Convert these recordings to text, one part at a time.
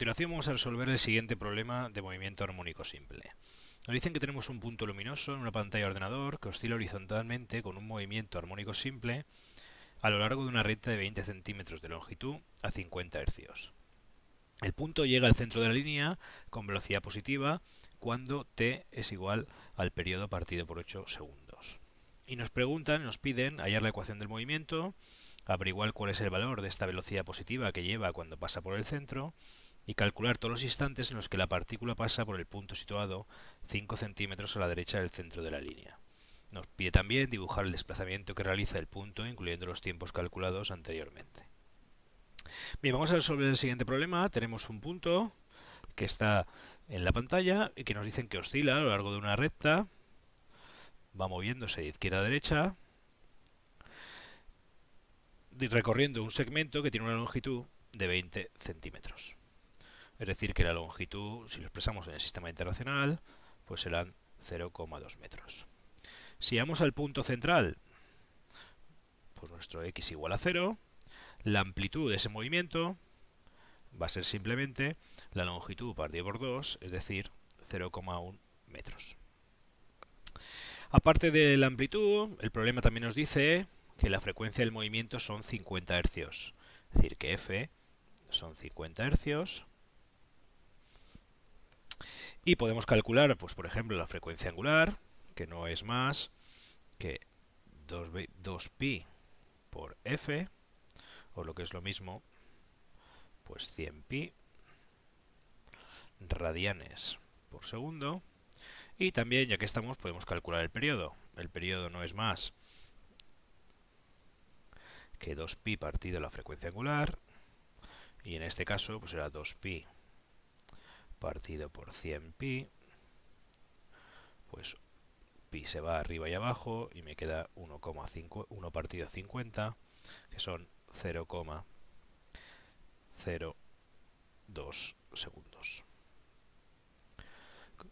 A continuación vamos a resolver el siguiente problema de movimiento armónico simple. Nos dicen que tenemos un punto luminoso en una pantalla de ordenador que oscila horizontalmente con un movimiento armónico simple a lo largo de una recta de 20 centímetros de longitud a 50 Hz. El punto llega al centro de la línea con velocidad positiva cuando t es igual al periodo partido por 8 segundos. Y nos preguntan, nos piden hallar la ecuación del movimiento, averiguar cuál es el valor de esta velocidad positiva que lleva cuando pasa por el centro y calcular todos los instantes en los que la partícula pasa por el punto situado 5 centímetros a la derecha del centro de la línea. Nos pide también dibujar el desplazamiento que realiza el punto, incluyendo los tiempos calculados anteriormente. Bien, vamos a resolver el siguiente problema. Tenemos un punto que está en la pantalla y que nos dicen que oscila a lo largo de una recta, va moviéndose de izquierda a derecha, recorriendo un segmento que tiene una longitud de 20 centímetros. Es decir, que la longitud, si lo expresamos en el sistema internacional, pues serán 0,2 metros. Si vamos al punto central, pues nuestro x igual a 0, la amplitud de ese movimiento va a ser simplemente la longitud partido por 2, es decir, 0,1 metros. Aparte de la amplitud, el problema también nos dice que la frecuencia del movimiento son 50 hercios. Es decir, que f son 50 hercios y podemos calcular, pues por ejemplo, la frecuencia angular, que no es más que 2, pi por f, o lo que es lo mismo, pues 100 pi radianes por segundo. Y también, ya que estamos, podemos calcular el periodo. El periodo no es más que 2pi partido la frecuencia angular. Y en este caso, pues será 2pi partido por 100 pi, pues pi se va arriba y abajo y me queda 1,5 1 partido 50, que son 0,02 segundos.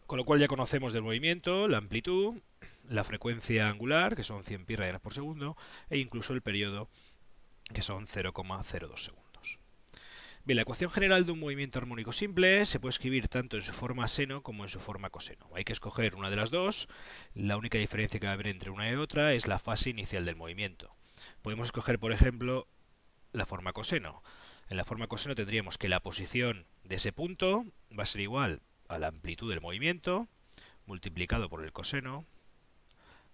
Con lo cual ya conocemos del movimiento, la amplitud, la frecuencia angular, que son 100 pi radianes por segundo, e incluso el periodo, que son 0,02 segundos. Bien, la ecuación general de un movimiento armónico simple se puede escribir tanto en su forma seno como en su forma coseno. Hay que escoger una de las dos. La única diferencia que va a haber entre una y otra es la fase inicial del movimiento. Podemos escoger, por ejemplo, la forma coseno. En la forma coseno tendríamos que la posición de ese punto va a ser igual a la amplitud del movimiento multiplicado por el coseno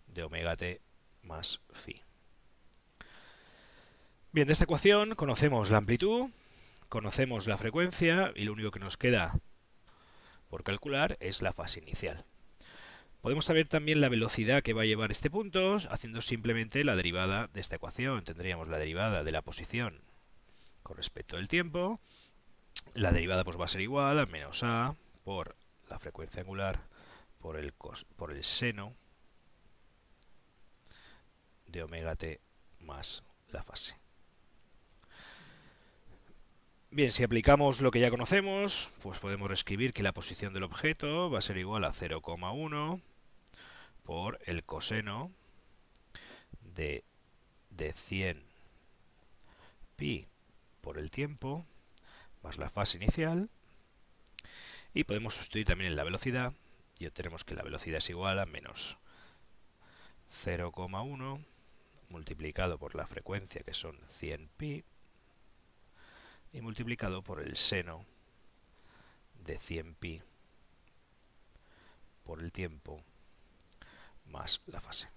de omega t más phi. Bien, de esta ecuación conocemos la amplitud, conocemos la frecuencia y lo único que nos queda por calcular es la fase inicial. Podemos saber también la velocidad que va a llevar este punto haciendo simplemente la derivada de esta ecuación. Tendríamos la derivada de la posición con respecto al tiempo. La derivada pues va a ser igual a menos a por la frecuencia angular por el, por el seno de omega t más la fase. Bien, si aplicamos lo que ya conocemos, pues podemos reescribir que la posición del objeto va a ser igual a 0,1 por el coseno de, de 100 pi por el tiempo más la fase inicial. Y podemos sustituir también en la velocidad. Y obtenemos que la velocidad es igual a menos 0,1 multiplicado por la frecuencia que son 100 pi y multiplicado por el seno de 100pi por el tiempo más la fase.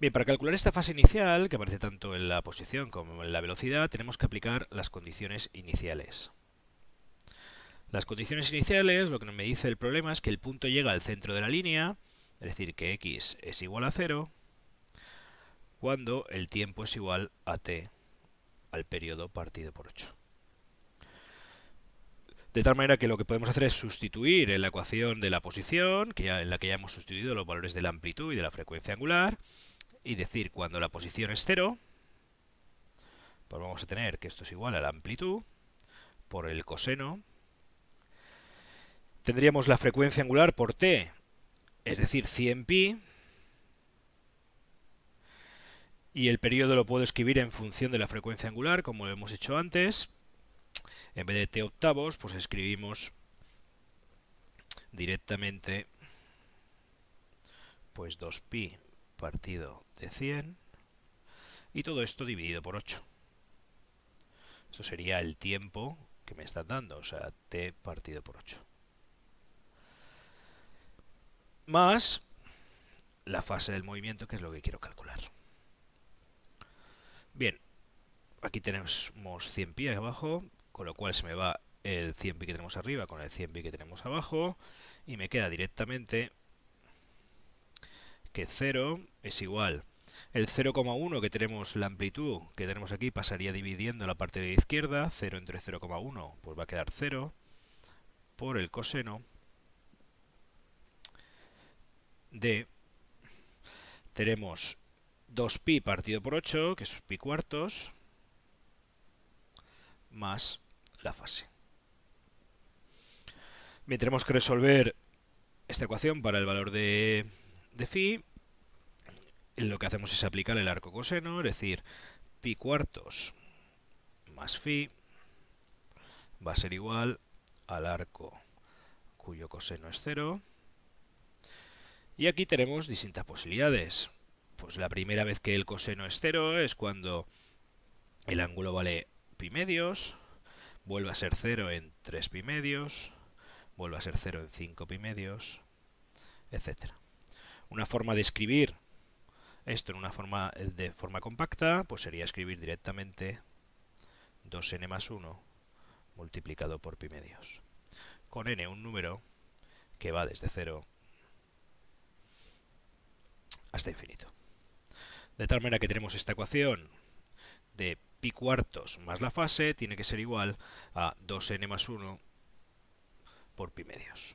Bien, para calcular esta fase inicial, que aparece tanto en la posición como en la velocidad, tenemos que aplicar las condiciones iniciales. Las condiciones iniciales, lo que me dice el problema es que el punto llega al centro de la línea, es decir, que x es igual a 0, cuando el tiempo es igual a t al periodo partido por 8. De tal manera que lo que podemos hacer es sustituir en la ecuación de la posición, que en la que ya hemos sustituido los valores de la amplitud y de la frecuencia angular, y decir cuando la posición es 0, pues vamos a tener que esto es igual a la amplitud por el coseno. Tendríamos la frecuencia angular por t, es decir, 100pi, y el periodo lo puedo escribir en función de la frecuencia angular, como hemos hecho antes. En vez de t octavos, pues escribimos directamente pues 2pi partido de 100 y todo esto dividido por 8. Esto sería el tiempo que me están dando, o sea, t partido por 8. Más la fase del movimiento, que es lo que quiero calcular. Bien, aquí tenemos 100 pi abajo, con lo cual se me va el 100 pi que tenemos arriba con el 100 pi que tenemos abajo, y me queda directamente que 0 es igual. El 0,1 que tenemos la amplitud que tenemos aquí pasaría dividiendo la parte de la izquierda, 0 entre 0,1 pues va a quedar 0 por el coseno de tenemos 2pi partido por 8, que es pi cuartos, más la fase. Bien, tenemos que resolver esta ecuación para el valor de, de phi. Lo que hacemos es aplicar el arco coseno, es decir, pi cuartos más phi va a ser igual al arco cuyo coseno es 0. Y aquí tenemos distintas posibilidades. Pues la primera vez que el coseno es 0 es cuando el ángulo vale pi medios, vuelve a ser 0 en 3 pi medios, vuelve a ser 0 en 5 pi medios, etc. Una forma de escribir esto en una forma de forma compacta, pues sería escribir directamente 2n más 1 multiplicado por pi medios. Con n un número que va desde 0 hasta infinito. De tal manera que tenemos esta ecuación de pi cuartos más la fase tiene que ser igual a 2n más 1 por pi medios.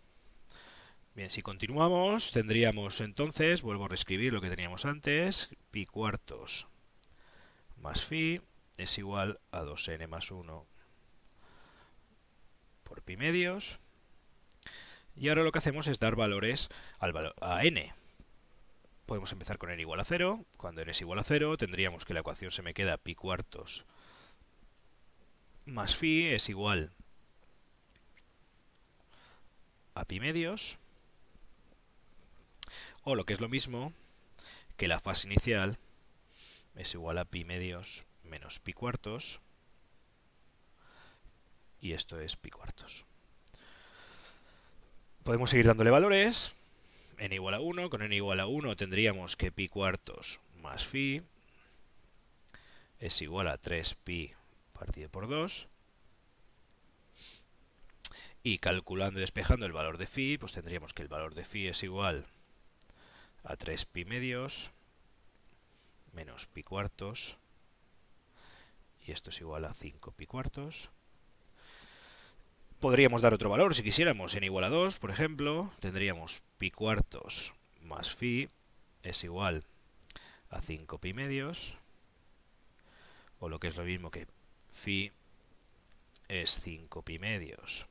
Bien, si continuamos, tendríamos entonces, vuelvo a reescribir lo que teníamos antes, pi cuartos más phi es igual a 2n más 1 por pi medios. Y ahora lo que hacemos es dar valores al a n. Podemos empezar con n igual a 0. Cuando n es igual a 0, tendríamos que la ecuación se me queda pi cuartos más phi es igual a pi medios, o lo que es lo mismo, que la fase inicial es igual a pi medios menos pi cuartos, y esto es pi cuartos. Podemos seguir dándole valores, n igual a 1, con n igual a 1 tendríamos que pi cuartos más phi es igual a 3pi partido por 2, y calculando y despejando el valor de phi, pues tendríamos que el valor de phi es igual a 3 pi medios menos pi cuartos y esto es igual a 5 pi cuartos. Podríamos dar otro valor si quisiéramos, en igual a 2, por ejemplo, tendríamos pi cuartos más phi es igual a 5 pi medios, o lo que es lo mismo que phi es 5 pi medios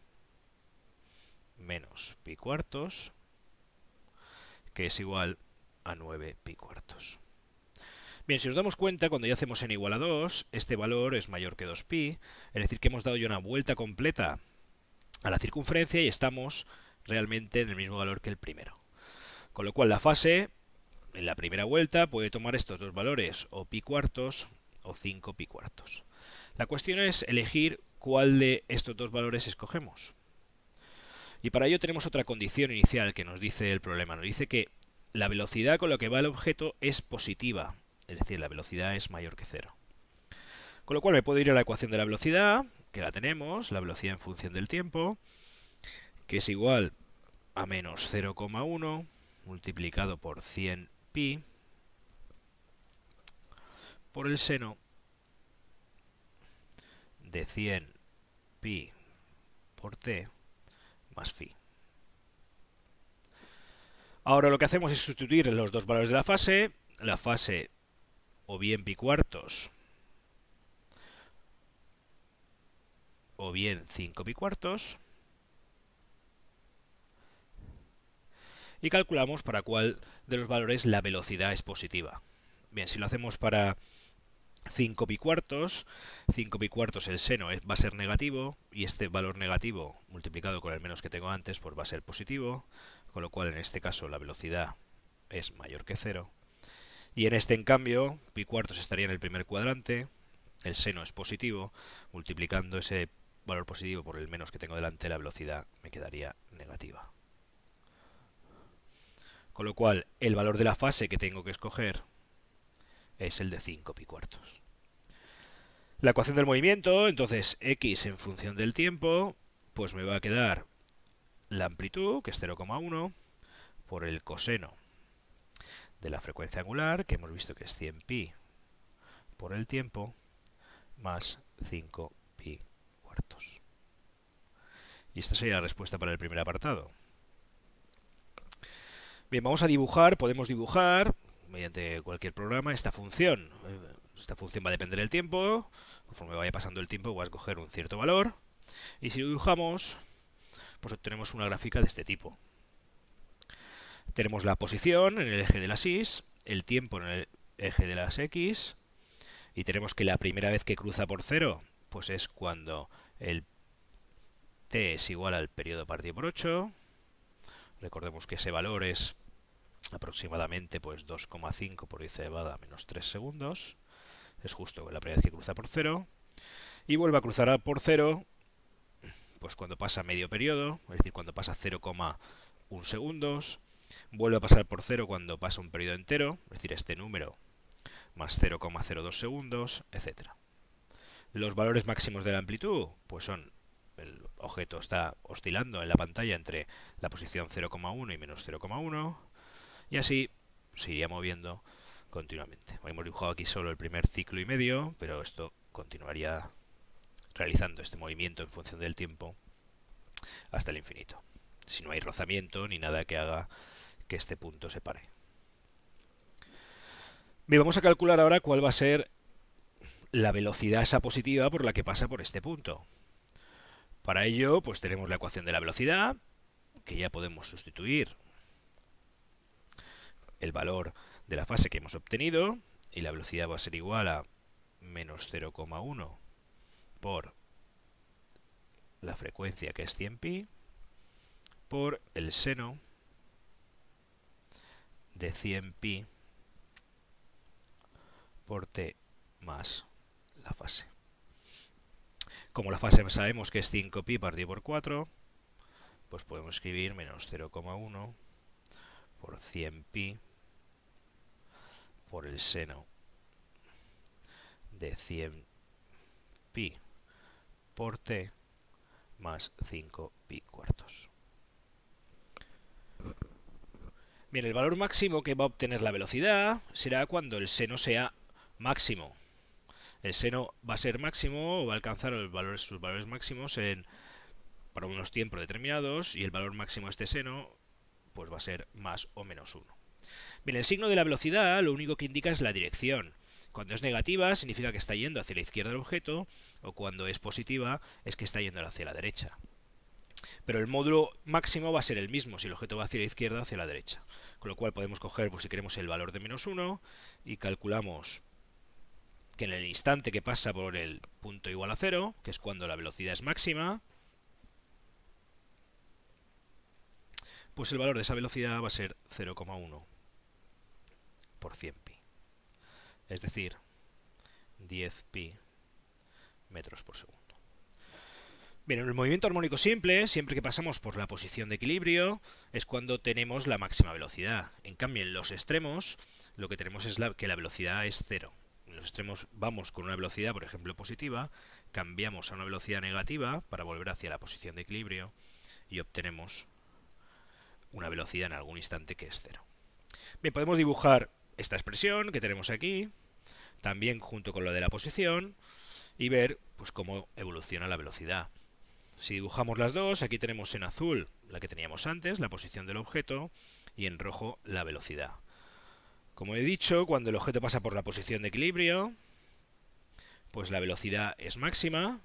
menos pi cuartos, que es igual a 9 pi cuartos. Bien, si nos damos cuenta, cuando ya hacemos n igual a 2, este valor es mayor que 2pi, es decir, que hemos dado ya una vuelta completa a la circunferencia y estamos realmente en el mismo valor que el primero. Con lo cual la fase, en la primera vuelta, puede tomar estos dos valores, o pi cuartos o 5 pi cuartos. La cuestión es elegir cuál de estos dos valores escogemos. Y para ello tenemos otra condición inicial que nos dice el problema. Nos dice que la velocidad con la que va el objeto es positiva, es decir, la velocidad es mayor que cero. Con lo cual me puedo ir a la ecuación de la velocidad, que la tenemos, la velocidad en función del tiempo, que es igual a menos 0,1 multiplicado por 100 pi por el seno de 100 pi por t más phi. Ahora lo que hacemos es sustituir los dos valores de la fase, la fase o bien pi cuartos o bien 5 pi cuartos y calculamos para cuál de los valores la velocidad es positiva. Bien, si lo hacemos para 5 pi cuartos, 5 pi cuartos el seno va a ser negativo y este valor negativo multiplicado con el menos que tengo antes pues va a ser positivo, con lo cual en este caso la velocidad es mayor que cero. Y en este en cambio, pi cuartos estaría en el primer cuadrante, el seno es positivo, multiplicando ese valor positivo por el menos que tengo delante, la velocidad me quedaría negativa. Con lo cual, el valor de la fase que tengo que escoger es el de 5 pi cuartos. La ecuación del movimiento, entonces x en función del tiempo, pues me va a quedar la amplitud, que es 0,1, por el coseno de la frecuencia angular, que hemos visto que es 100 pi por el tiempo, más 5 Y esta sería la respuesta para el primer apartado. Bien, vamos a dibujar, podemos dibujar mediante cualquier programa esta función. Esta función va a depender del tiempo, conforme vaya pasando el tiempo va a escoger un cierto valor, y si lo dibujamos, pues obtenemos una gráfica de este tipo. Tenemos la posición en el eje de las y, el tiempo en el eje de las x, y tenemos que la primera vez que cruza por cero, pues es cuando el t es igual al periodo partido por 8. Recordemos que ese valor es aproximadamente pues 2,5 por 10 elevada a menos 3 segundos. Es justo la primera vez que cruza por cero. Y vuelve a cruzar por cero pues cuando pasa medio periodo, es decir, cuando pasa 0,1 segundos. Vuelve a pasar por cero cuando pasa un periodo entero, es decir, este número más 0,02 segundos, etc. Los valores máximos de la amplitud, pues son, el objeto está oscilando en la pantalla entre la posición 0,1 y menos 0,1, y así se iría moviendo continuamente. Hemos dibujado aquí solo el primer ciclo y medio, pero esto continuaría realizando este movimiento en función del tiempo hasta el infinito. Si no hay rozamiento ni nada que haga que este punto se pare. Bien, vamos a calcular ahora cuál va a ser la velocidad esa positiva por la que pasa por este punto. Para ello, pues tenemos la ecuación de la velocidad, que ya podemos sustituir el valor de la fase que hemos obtenido y la velocidad va a ser igual a menos 0,1 por la frecuencia que es 100 pi por el seno de 100 pi por t más la fase. Como la fase sabemos que es 5 pi partido por 4, pues podemos escribir menos 0,1 por 100 pi por el seno de 100 pi por t más 5 pi cuartos. Bien, el valor máximo que va a obtener la velocidad será cuando el seno sea máximo. El seno va a ser máximo o va a alcanzar sus valores máximos en, para unos tiempos determinados y el valor máximo de este seno pues va a ser más o menos 1. Bien, el signo de la velocidad lo único que indica es la dirección. Cuando es negativa significa que está yendo hacia la izquierda del objeto o cuando es positiva es que está yendo hacia la derecha. Pero el módulo máximo va a ser el mismo si el objeto va hacia la izquierda o hacia la derecha. Con lo cual podemos coger, pues si queremos, el valor de menos 1 y calculamos que en el instante que pasa por el punto igual a 0, que es cuando la velocidad es máxima, pues el valor de esa velocidad va a ser 0,1 por 100 pi. Es decir, 10 pi metros por segundo. Bien, en el movimiento armónico simple, siempre que pasamos por la posición de equilibrio, es cuando tenemos la máxima velocidad. En cambio, en los extremos, lo que tenemos es que la velocidad es cero. Los extremos vamos con una velocidad, por ejemplo, positiva, cambiamos a una velocidad negativa para volver hacia la posición de equilibrio y obtenemos una velocidad en algún instante que es cero. Bien, podemos dibujar esta expresión que tenemos aquí, también junto con la de la posición, y ver pues, cómo evoluciona la velocidad. Si dibujamos las dos, aquí tenemos en azul la que teníamos antes, la posición del objeto, y en rojo la velocidad. Como he dicho, cuando el objeto pasa por la posición de equilibrio, pues la velocidad es máxima.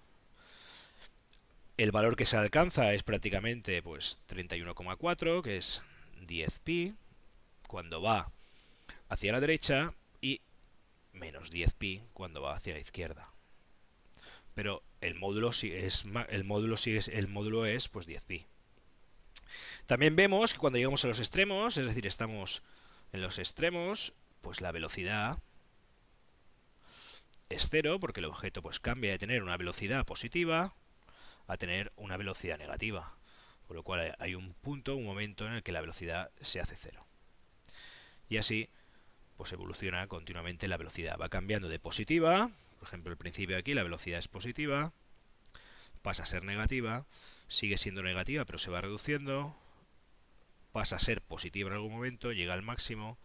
El valor que se alcanza es prácticamente pues 31,4, que es 10pi. Cuando va hacia la derecha y menos 10pi cuando va hacia la izquierda. Pero el módulo es el módulo es el módulo es pues 10pi. También vemos que cuando llegamos a los extremos, es decir, estamos en los extremos, pues la velocidad es cero porque el objeto pues cambia de tener una velocidad positiva a tener una velocidad negativa. Con lo cual hay un punto, un momento en el que la velocidad se hace cero. Y así pues evoluciona continuamente la velocidad. Va cambiando de positiva, por ejemplo el principio aquí la velocidad es positiva, pasa a ser negativa, sigue siendo negativa pero se va reduciendo, pasa a ser positiva en algún momento, llega al máximo,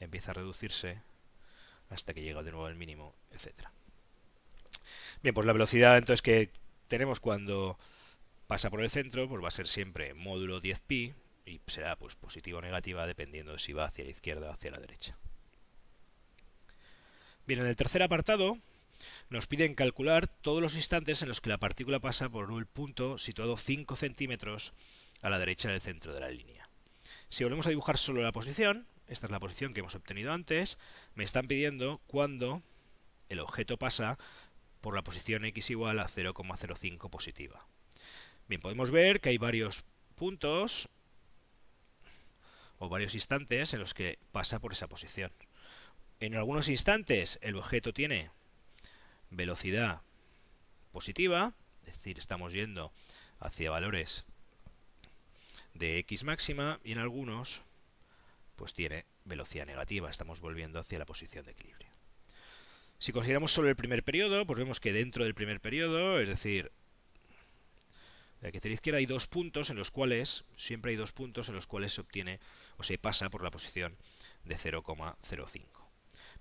empieza a reducirse hasta que llega de nuevo al mínimo, etcétera. Bien, pues la velocidad entonces que tenemos cuando pasa por el centro, pues va a ser siempre módulo 10pi y será pues positiva o negativa dependiendo de si va hacia la izquierda o hacia la derecha. Bien, en el tercer apartado nos piden calcular todos los instantes en los que la partícula pasa por un punto situado 5 centímetros a la derecha del centro de la línea. Si volvemos a dibujar solo la posición, esta es la posición que hemos obtenido antes, me están pidiendo cuando el objeto pasa por la posición x igual a 0,05 positiva. Bien, podemos ver que hay varios puntos o varios instantes en los que pasa por esa posición. En algunos instantes el objeto tiene velocidad positiva, es decir, estamos yendo hacia valores de x máxima y en algunos pues tiene velocidad negativa, estamos volviendo hacia la posición de equilibrio. Si consideramos solo el primer periodo, pues vemos que dentro del primer periodo, es decir, de aquí hacia la izquierda hay dos puntos en los cuales, siempre hay dos puntos en los cuales se obtiene o se pasa por la posición de 0,05.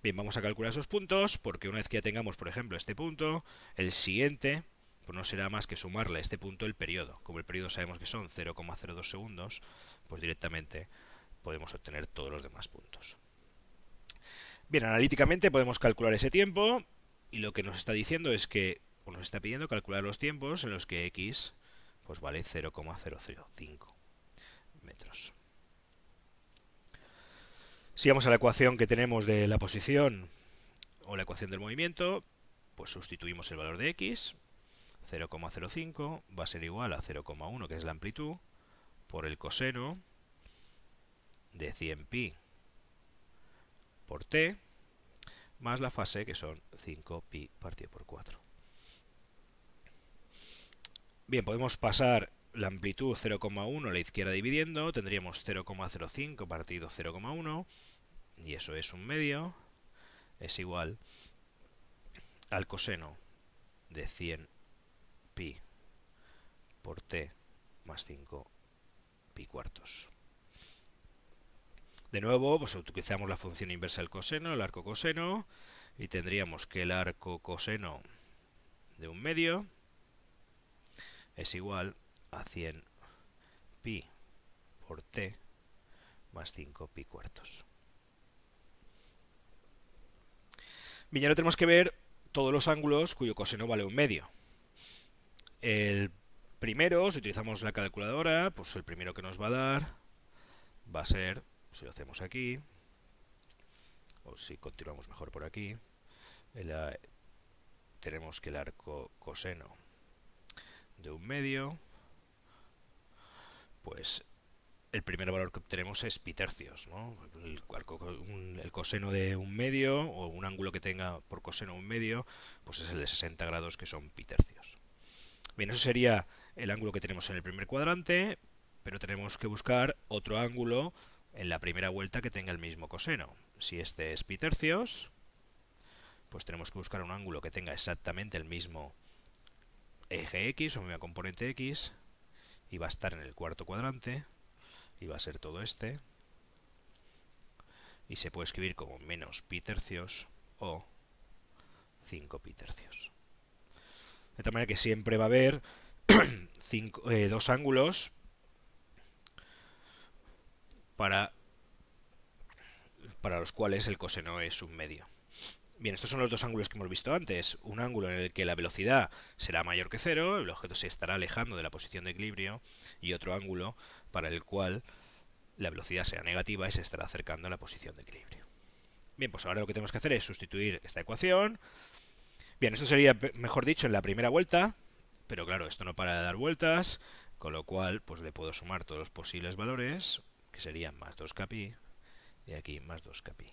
Bien, vamos a calcular esos puntos, porque una vez que ya tengamos, por ejemplo, este punto, el siguiente, pues no será más que sumarle a este punto el periodo. Como el periodo sabemos que son 0,02 segundos, pues directamente podemos obtener todos los demás puntos. Bien, analíticamente podemos calcular ese tiempo y lo que nos está diciendo es que o nos está pidiendo calcular los tiempos en los que x pues vale 0,005 metros. Si vamos a la ecuación que tenemos de la posición o la ecuación del movimiento, pues sustituimos el valor de x, 0,05 va a ser igual a 0,1 que es la amplitud, por el coseno de 100pi por t, más la fase que son 5pi partido por 4. Bien, podemos pasar la amplitud 0,1 a la izquierda dividiendo, tendríamos 0,05 partido 0,1, y eso es un medio, es igual al coseno de 100 pi por t más 5 pi cuartos. De nuevo, pues utilizamos la función inversa del coseno, el arco coseno, y tendríamos que el arco coseno de un medio es igual a 100 pi por t más 5 pi cuartos. Bien, ahora tenemos que ver todos los ángulos cuyo coseno vale un medio. El primero, si utilizamos la calculadora, pues el primero que nos va a dar va a ser, si lo hacemos aquí, o si continuamos mejor por aquí, tenemos que el arco coseno de un medio, pues el primer valor que obtenemos es pi tercios. ¿no? El, el, coseno de un medio, o un ángulo que tenga por coseno un medio, pues es el de 60 grados, que son pi tercios. Bien, eso sería el ángulo que tenemos en el primer cuadrante, pero tenemos que buscar otro ángulo en la primera vuelta que tenga el mismo coseno. Si este es pi tercios, pues tenemos que buscar un ángulo que tenga exactamente el mismo eje x o misma componente x y va a estar en el cuarto cuadrante y va a ser todo este y se puede escribir como menos pi tercios o 5 pi tercios. De tal manera que siempre va a haber eh, dos ángulos para, para los cuales el coseno es un medio. Bien, estos son los dos ángulos que hemos visto antes. Un ángulo en el que la velocidad será mayor que cero, el objeto se estará alejando de la posición de equilibrio, y otro ángulo para el cual la velocidad sea negativa y se estará acercando a la posición de equilibrio. Bien, pues ahora lo que tenemos que hacer es sustituir esta ecuación. Bien, esto sería, mejor dicho, en la primera vuelta, pero claro, esto no para de dar vueltas, con lo cual pues le puedo sumar todos los posibles valores, que serían más 2kpi, y aquí más 2kpi.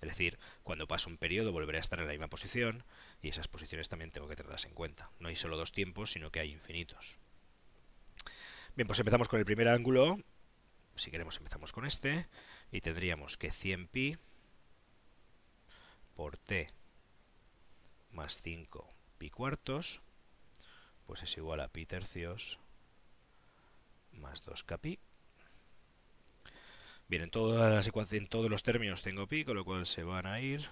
Es decir, cuando pase un periodo volveré a estar en la misma posición, y esas posiciones también tengo que tenerlas en cuenta. No hay solo dos tiempos, sino que hay infinitos. Bien, pues empezamos con el primer ángulo. Si queremos empezamos con este. Y tendríamos que 100pi por t más 5 pi cuartos, pues es igual a pi tercios más 2k pi. Bien, en todas las en todos los términos tengo pi, con lo cual se van a ir.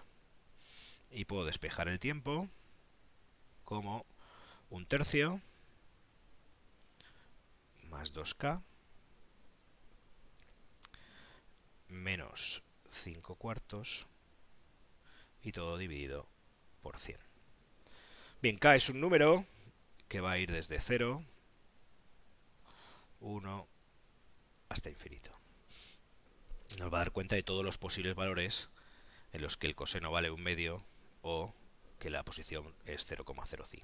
Y puedo despejar el tiempo como un tercio más 2k menos 5 cuartos y todo dividido por 100. Bien, k es un número que va a ir desde 0, 1 hasta infinito. Nos va a dar cuenta de todos los posibles valores en los que el coseno vale un medio o que la posición es 0,05.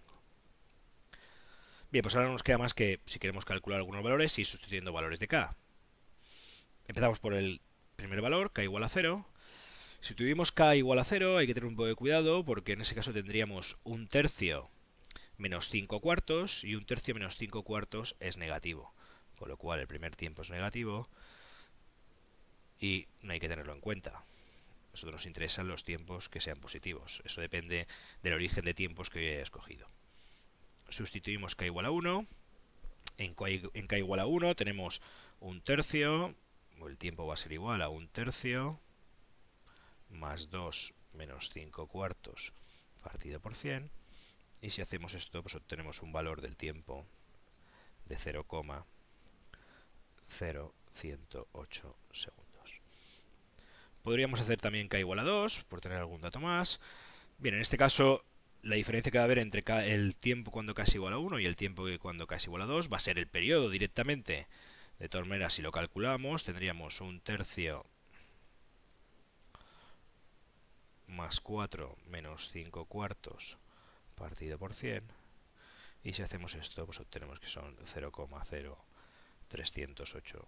Bien, pues ahora nos queda más que, si queremos calcular algunos valores, ir sustituyendo valores de k. Empezamos por el primer valor, k igual a 0, si tuvimos k igual a 0, hay que tener un poco de cuidado porque en ese caso tendríamos un tercio menos 5 cuartos y un tercio menos 5 cuartos es negativo. Con lo cual el primer tiempo es negativo y no hay que tenerlo en cuenta. A nosotros nos interesan los tiempos que sean positivos. Eso depende del origen de tiempos que yo haya escogido. Sustituimos k igual a 1. En k, igual a 1 tenemos un tercio, el tiempo va a ser igual a un tercio, más 2 menos 5 cuartos partido por 100. Y si hacemos esto, pues obtenemos un valor del tiempo de 0,0108 segundos. Podríamos hacer también k igual a 2, por tener algún dato más. Bien, en este caso, la diferencia que va a haber entre el tiempo cuando k es igual a 1 y el tiempo cuando k es igual a 2 va a ser el periodo directamente. De todas si lo calculamos, tendríamos un tercio más 4 menos 5 cuartos partido por 100. Y si hacemos esto, pues obtenemos que son 0,0308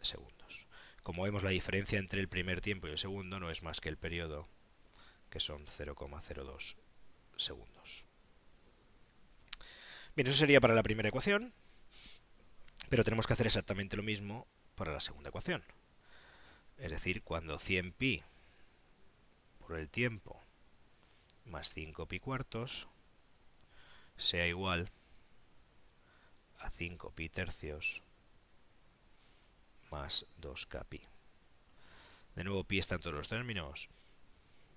segundos. Como vemos, la diferencia entre el primer tiempo y el segundo no es más que el periodo, que son 0,02 segundos. Bien, eso sería para la primera ecuación, pero tenemos que hacer exactamente lo mismo para la segunda ecuación. Es decir, cuando 100pi por el tiempo más 5 pi cuartos sea igual a 5 pi tercios más 2k pi. De nuevo pi está en todos los términos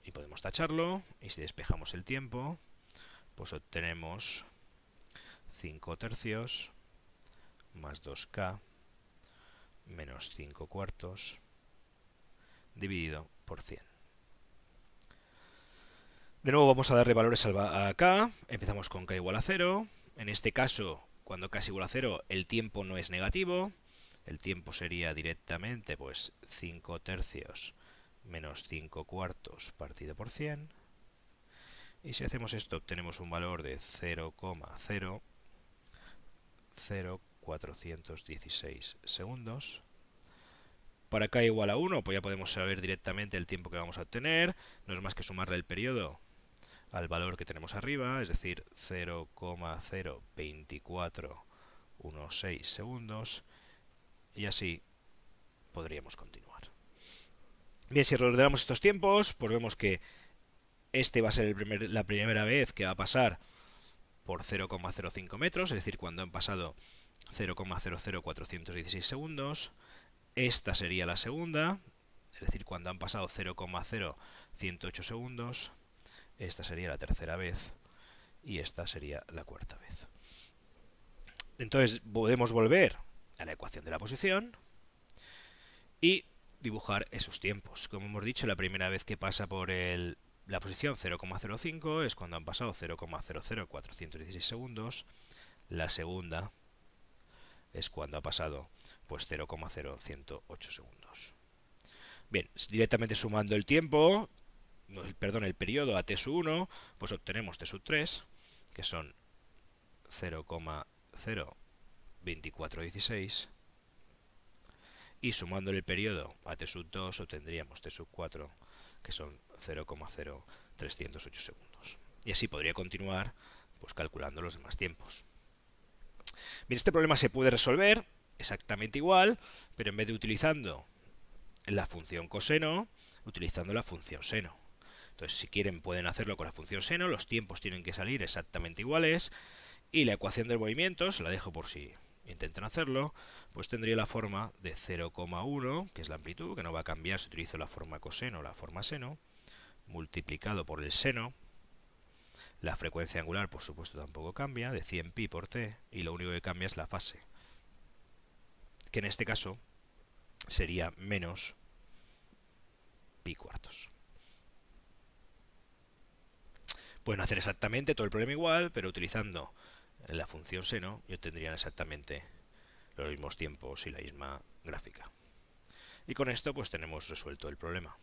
y podemos tacharlo y si despejamos el tiempo pues obtenemos 5 tercios más 2k menos 5 cuartos dividido por 100. De nuevo vamos a darle valores a k, empezamos con k igual a 0, en este caso cuando k es igual a 0 el tiempo no es negativo, el tiempo sería directamente pues 5 tercios menos 5 cuartos partido por 100, y si hacemos esto obtenemos un valor de 0,00416 segundos. Para k igual a 1, pues ya podemos saber directamente el tiempo que vamos a obtener, no es más que sumarle el periodo al valor que tenemos arriba, es decir, 0,02416 segundos, y así podríamos continuar. Bien, si ordenamos estos tiempos, pues vemos que este va a ser la primera vez que va a pasar por 0,05 metros, es decir, cuando han pasado 0,00416 segundos. Esta sería la segunda, es decir, cuando han pasado 0,0108 segundos. Esta sería la tercera vez y esta sería la cuarta vez. Entonces podemos volver a la ecuación de la posición y dibujar esos tiempos. Como hemos dicho, la primera vez que pasa por el, la posición 0,05 es cuando han pasado 0,00416 segundos. La segunda es cuando ha pasado pues 0,0108 segundos. Bien, directamente sumando el tiempo, perdón, el periodo a t 1, pues obtenemos t 3, que son 0,02416 y sumando el periodo a t 2 obtendríamos t 4 que son 0,0308 segundos. Y así podría continuar pues calculando los demás tiempos. Bien, este problema se puede resolver exactamente igual, pero en vez de utilizando la función coseno, utilizando la función seno. Entonces, si quieren, pueden hacerlo con la función seno, los tiempos tienen que salir exactamente iguales, y la ecuación del movimiento, se la dejo por si intentan hacerlo, pues tendría la forma de 0,1, que es la amplitud, que no va a cambiar si utilizo la forma coseno o la forma seno, multiplicado por el seno, la frecuencia angular, por supuesto, tampoco cambia, de 100 pi por t, y lo único que cambia es la fase, que en este caso sería menos pi cuartos. Pueden hacer exactamente todo el problema igual, pero utilizando la función seno y obtendrían exactamente los mismos tiempos y la misma gráfica. Y con esto pues tenemos resuelto el problema.